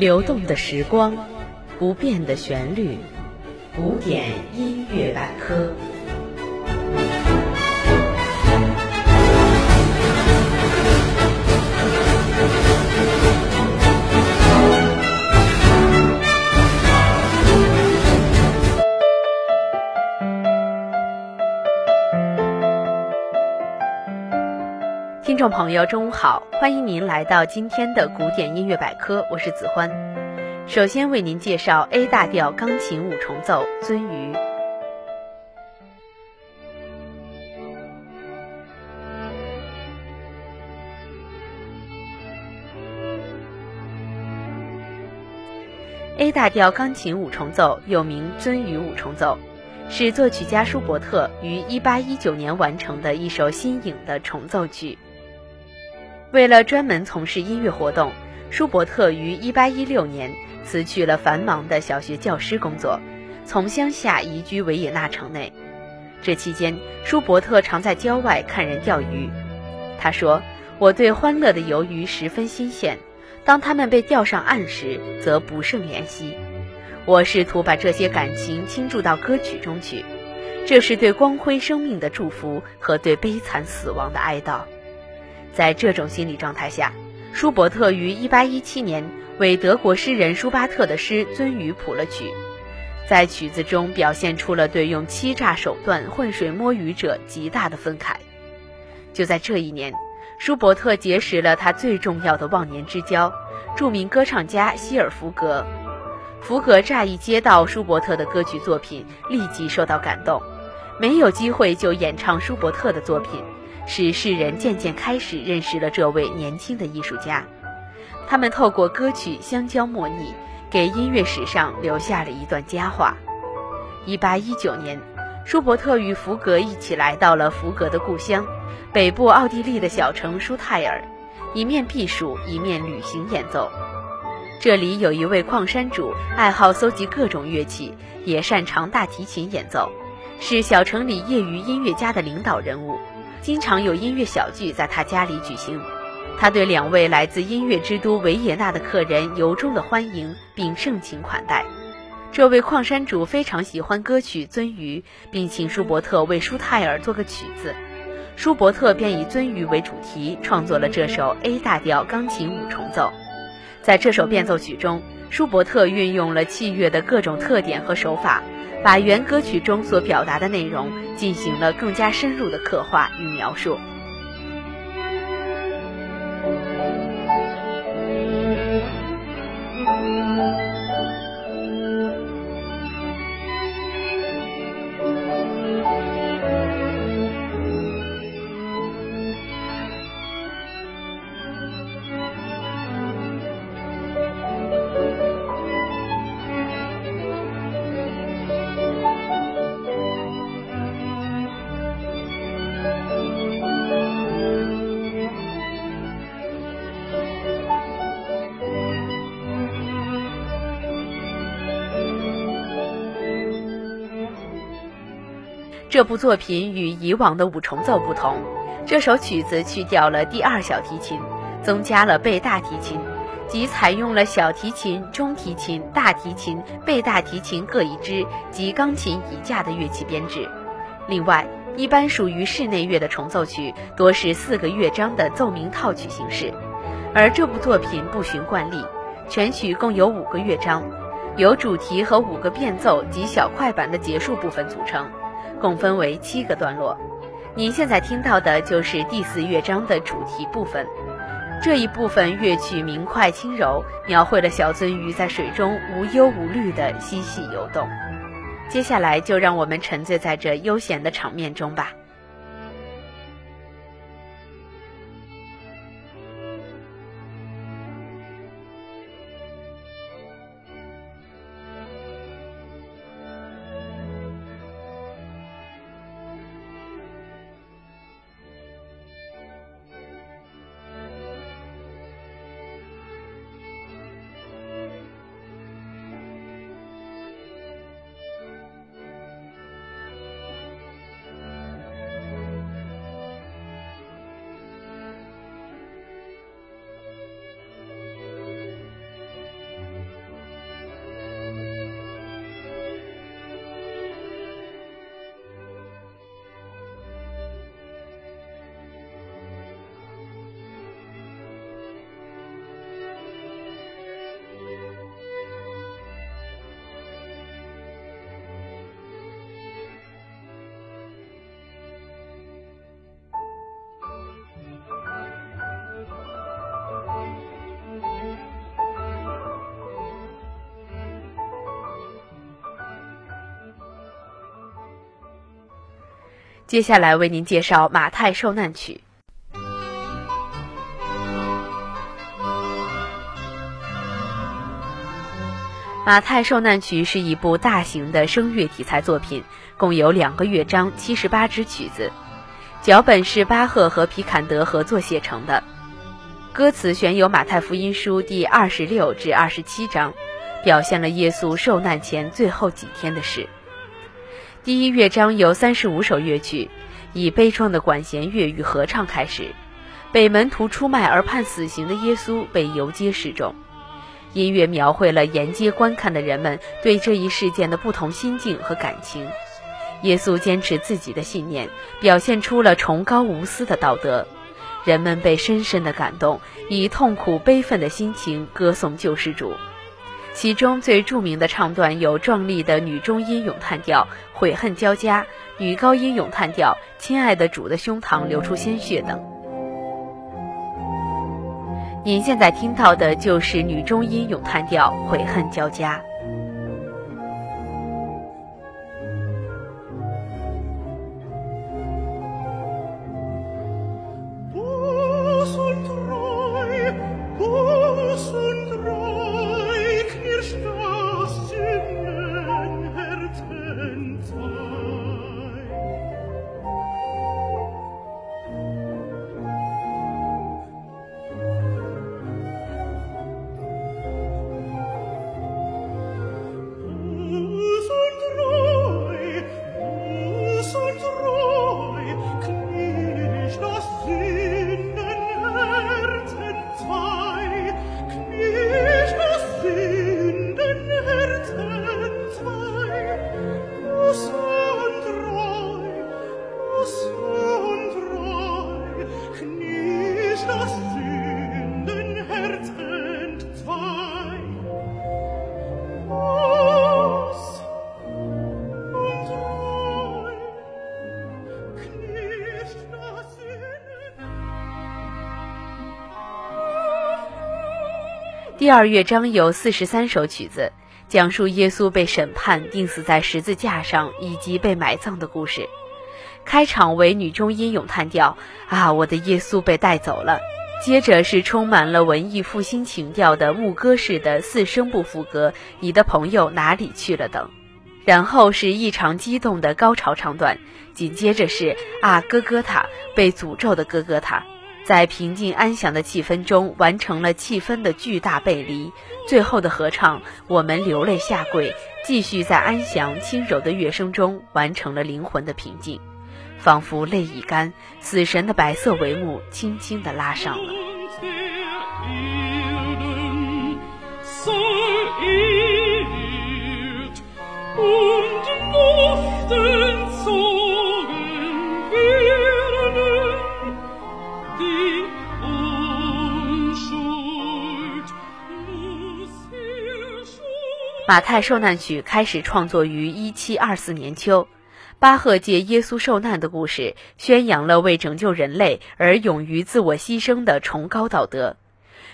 流动的时光，不变的旋律，古典音乐百科。众朋友，中午好，欢迎您来到今天的古典音乐百科，我是子欢。首先为您介绍 A 大调钢琴五重奏《鳟鱼》。A 大调钢琴五重奏又名《鳟鱼五重奏》。是作曲家舒伯特于1819年完成的一首新颖的重奏曲。为了专门从事音乐活动，舒伯特于1816年辞去了繁忙的小学教师工作，从乡下移居维也纳城内。这期间，舒伯特常在郊外看人钓鱼。他说：“我对欢乐的游鱼十分新鲜，当他们被钓上岸时，则不胜怜惜。”我试图把这些感情倾注到歌曲中去，这是对光辉生命的祝福和对悲惨死亡的哀悼。在这种心理状态下，舒伯特于1817年为德国诗人舒巴特的诗《鳟鱼》谱了曲，在曲子中表现出了对用欺诈手段浑水摸鱼者极大的愤慨。就在这一年，舒伯特结识了他最重要的忘年之交——著名歌唱家希尔弗格。福格乍一接到舒伯特的歌曲作品，立即受到感动，没有机会就演唱舒伯特的作品，使世人渐渐开始认识了这位年轻的艺术家。他们透过歌曲相交莫逆，给音乐史上留下了一段佳话。一八一九年，舒伯特与福格一起来到了福格的故乡，北部奥地利的小城舒泰尔，一面避暑，一面旅行演奏。这里有一位矿山主，爱好搜集各种乐器，也擅长大提琴演奏，是小城里业余音乐家的领导人物。经常有音乐小聚在他家里举行。他对两位来自音乐之都维也纳的客人由衷的欢迎，并盛情款待。这位矿山主非常喜欢歌曲《鳟鱼》，并请舒伯特为舒泰尔做个曲子。舒伯特便以鳟鱼为主题，创作了这首 A 大调钢琴五重奏。在这首变奏曲中，舒伯特运用了器乐的各种特点和手法，把原歌曲中所表达的内容进行了更加深入的刻画与描述。这部作品与以往的五重奏不同，这首曲子去掉了第二小提琴，增加了贝大提琴，即采用了小提琴、中提琴、大提琴、贝大提琴各一支及钢琴一架的乐器编制。另外，一般属于室内乐的重奏曲多是四个乐章的奏鸣套曲形式，而这部作品不循惯例，全曲共有五个乐章，由主题和五个变奏及小快板的结束部分组成。共分为七个段落，您现在听到的就是第四乐章的主题部分。这一部分乐曲明快轻柔，描绘了小鳟鱼在水中无忧无虑地嬉戏游动。接下来就让我们沉醉在这悠闲的场面中吧。接下来为您介绍《马太受难曲》。《马太受难曲》是一部大型的声乐题材作品，共有两个乐章，七十八支曲子。脚本是巴赫和皮坎德合作写成的。歌词选有《马太福音书》第二十六至二十七章，表现了耶稣受难前最后几天的事。第一乐章有三十五首乐曲，以悲壮的管弦乐与合唱开始。被门徒出卖而判死刑的耶稣被游街示众。音乐描绘了沿街观看的人们对这一事件的不同心境和感情。耶稣坚持自己的信念，表现出了崇高无私的道德。人们被深深的感动，以痛苦悲愤的心情歌颂救世主。其中最著名的唱段有壮丽的女中音咏叹调《悔恨交加》，女高音咏叹调《亲爱的主的胸膛流出鲜血》等。您现在听到的就是女中音咏叹调《悔恨交加》。第二乐章有四十三首曲子，讲述耶稣被审判、钉死在十字架上以及被埋葬的故事。开场为女中音咏叹调，啊，我的耶稣被带走了。接着是充满了文艺复兴情调的牧歌式的四声部副歌，你的朋友哪里去了等。然后是异常激动的高潮唱段，紧接着是啊，哥哥塔被诅咒的哥哥塔。在平静安详的气氛中，完成了气氛的巨大背离。最后的合唱，我们流泪下跪，继续在安详轻柔的乐声中完成了灵魂的平静，仿佛泪已干，死神的白色帷幕轻轻地拉上了。马太受难曲开始创作于一七二四年秋，巴赫借耶稣受难的故事，宣扬了为拯救人类而勇于自我牺牲的崇高道德。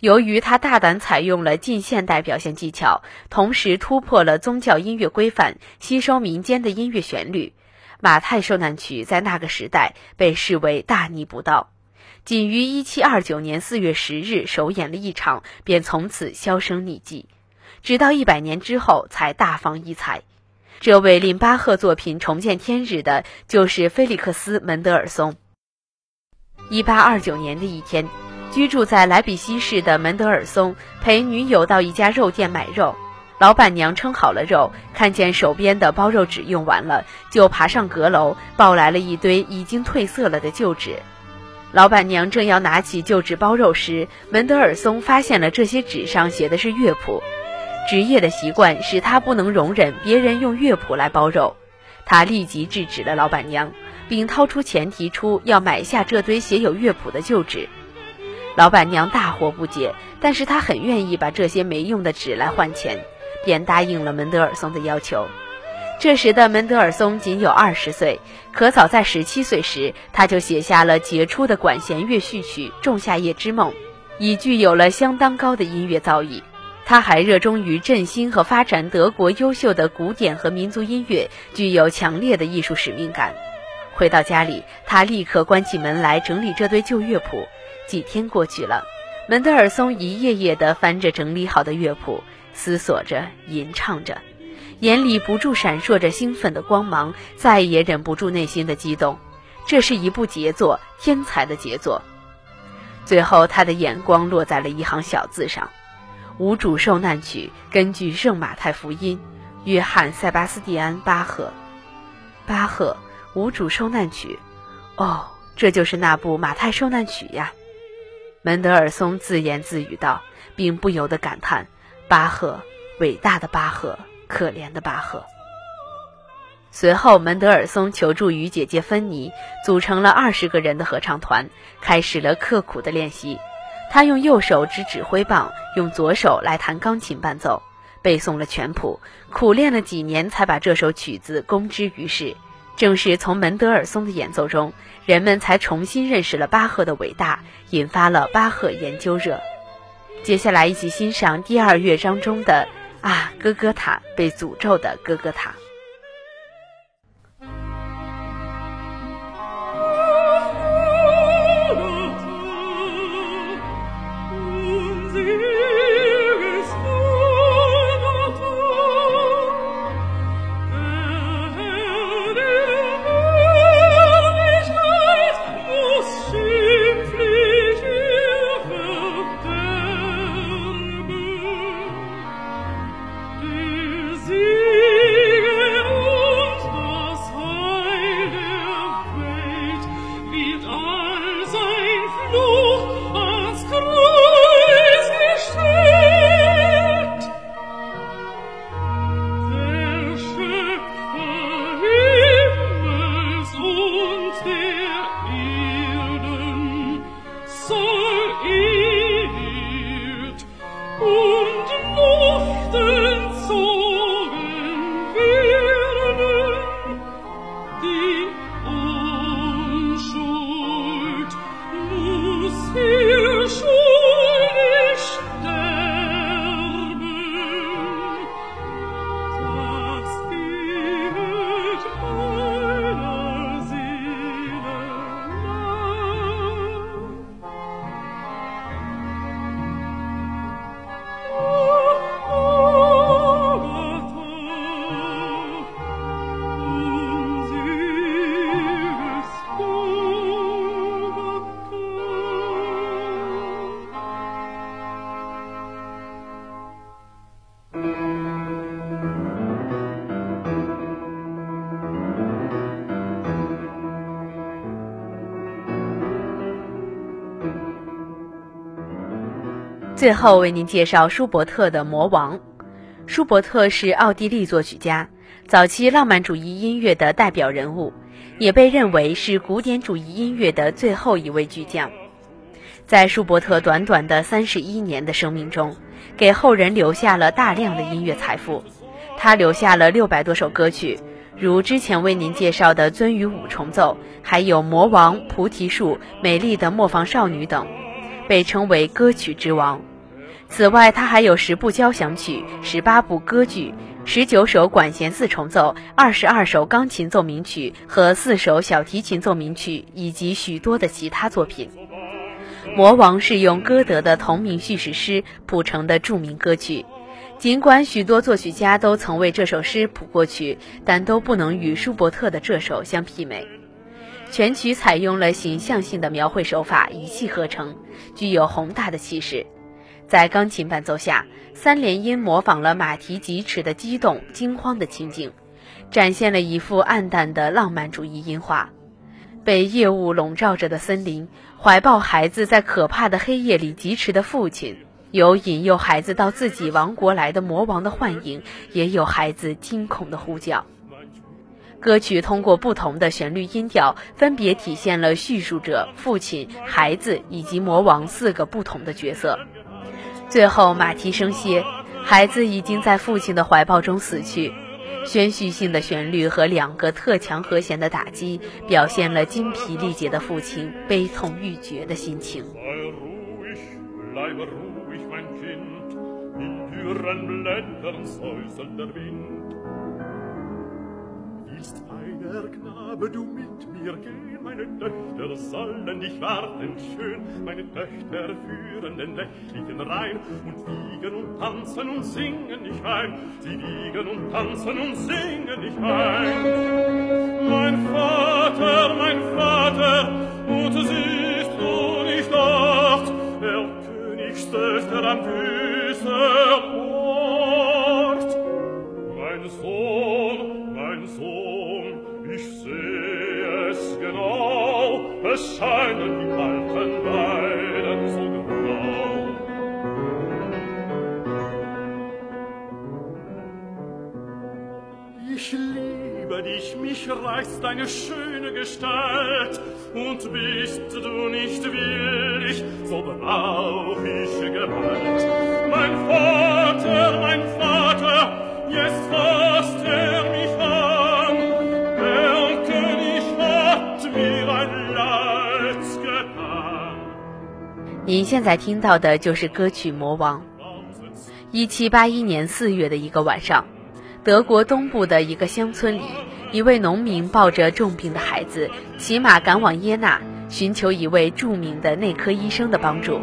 由于他大胆采用了近现代表现技巧，同时突破了宗教音乐规范，吸收民间的音乐旋律，马太受难曲在那个时代被视为大逆不道。仅于一七二九年四月十日首演了一场，便从此销声匿迹。直到一百年之后才大放异彩。这位令巴赫作品重见天日的，就是菲利克斯·门德尔松。一八二九年的一天，居住在莱比锡市的门德尔松陪女友到一家肉店买肉，老板娘称好了肉，看见手边的包肉纸用完了，就爬上阁楼抱来了一堆已经褪色了的旧纸。老板娘正要拿起旧纸包肉时，门德尔松发现了这些纸上写的是乐谱。职业的习惯使他不能容忍别人用乐谱来包肉，他立即制止了老板娘，并掏出钱提出要买下这堆写有乐谱的旧纸。老板娘大惑不解，但是她很愿意把这些没用的纸来换钱，便答应了门德尔松的要求。这时的门德尔松仅有二十岁，可早在十七岁时，他就写下了杰出的管弦乐序曲《仲夏夜之梦》，已具有了相当高的音乐造诣。他还热衷于振兴和发展德国优秀的古典和民族音乐，具有强烈的艺术使命感。回到家里，他立刻关起门来整理这堆旧乐谱。几天过去了，门德尔松一页页地翻着整理好的乐谱，思索着，吟唱着，眼里不住闪烁着兴奋的光芒，再也忍不住内心的激动。这是一部杰作，天才的杰作。最后，他的眼光落在了一行小字上：“无主受难曲，根据圣马太福音，约翰·塞巴斯蒂安·巴赫。”巴赫《无主受难曲》，哦，这就是那部《马太受难曲》呀。门德尔松自言自语道，并不由得感叹：“巴赫，伟大的巴赫，可怜的巴赫。”随后，门德尔松求助于姐姐芬妮，组成了二十个人的合唱团，开始了刻苦的练习。他用右手指指挥棒，用左手来弹钢琴伴奏。背诵了全谱，苦练了几年，才把这首曲子公之于世。正是从门德尔松的演奏中，人们才重新认识了巴赫的伟大，引发了巴赫研究热。接下来一起欣赏第二乐章中的《啊，哥哥塔，被诅咒的哥哥塔》。最后为您介绍舒伯特的《魔王》。舒伯特是奥地利作曲家，早期浪漫主义音乐的代表人物，也被认为是古典主义音乐的最后一位巨匠。在舒伯特短短的三十一年的生命中，给后人留下了大量的音乐财富。他留下了六百多首歌曲，如之前为您介绍的《鳟鱼五重奏》，还有《魔王》《菩提树》《美丽的磨坊少女》等，被称为歌曲之王。此外，他还有十部交响曲、十八部歌剧、十九首管弦四重奏、二十二首钢琴奏鸣曲和四首小提琴奏鸣曲，以及许多的其他作品。《魔王》是用歌德的同名叙事诗谱成的著名歌曲。尽管许多作曲家都曾为这首诗谱过曲，但都不能与舒伯特的这首相媲美。全曲采用了形象性的描绘手法，一气呵成，具有宏大的气势。在钢琴伴奏下，三连音模仿了马蹄疾驰的激动、惊慌的情景，展现了一幅暗淡的浪漫主义音画。被夜雾笼罩着的森林，怀抱孩子在可怕的黑夜里疾驰的父亲，有引诱孩子到自己王国来的魔王的幻影，也有孩子惊恐的呼叫。歌曲通过不同的旋律音调，分别体现了叙述者、父亲、孩子以及魔王四个不同的角色。最后，马蹄声歇，孩子已经在父亲的怀抱中死去。宣叙性的旋律和两个特强和弦的打击，表现了精疲力竭的父亲悲痛欲绝的心情。bist einer Knabe, du mit mir gehen. meine Töchter sollen dich warten schön, meine Töchter führen den nächtlichen Rhein und wiegen und tanzen und singen dich heim, sie wiegen und tanzen und singen dich heim. Mein Vater, mein Vater, und siehst du nicht dort, der Königstöchter am Füße Es scheinen die alten Weiden so grau. Ich liebe dich, mich reizt deine schöne Gestalt, und bist du nicht willig, so brauch ich Gewalt. Mein Vater, mein Vater, jetzt 您现在听到的就是歌曲《魔王》。一七八一年四月的一个晚上，德国东部的一个乡村里，一位农民抱着重病的孩子，骑马赶往耶纳，寻求一位著名的内科医生的帮助。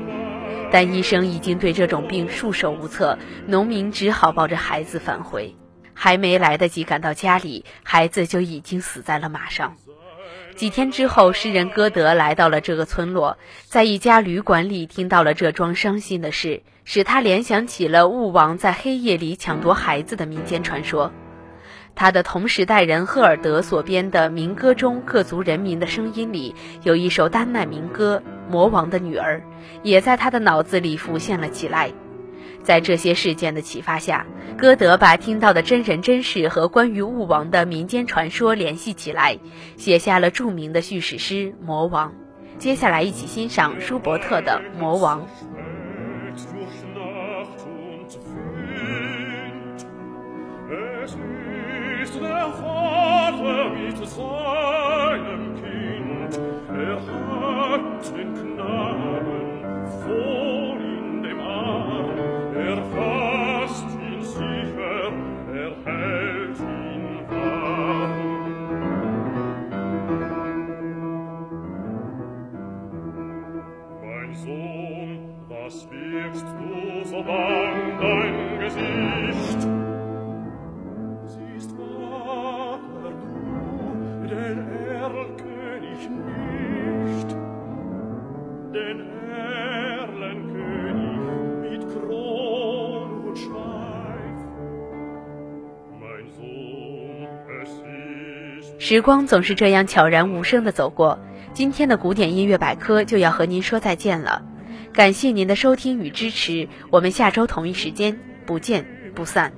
但医生已经对这种病束手无策，农民只好抱着孩子返回。还没来得及赶到家里，孩子就已经死在了马上。几天之后，诗人歌德来到了这个村落，在一家旅馆里听到了这桩伤心的事，使他联想起了雾王在黑夜里抢夺孩子的民间传说。他的同时代人赫尔德所编的民歌中各族人民的声音里，有一首丹麦民歌《魔王的女儿》，也在他的脑子里浮现了起来。在这些事件的启发下，歌德把听到的真人真事和关于巫王的民间传说联系起来，写下了著名的叙事诗魔王。接下来一起欣赏舒伯特的魔王。时光总是这样悄然无声的走过，今天的古典音乐百科就要和您说再见了。感谢您的收听与支持，我们下周同一时间不见不散。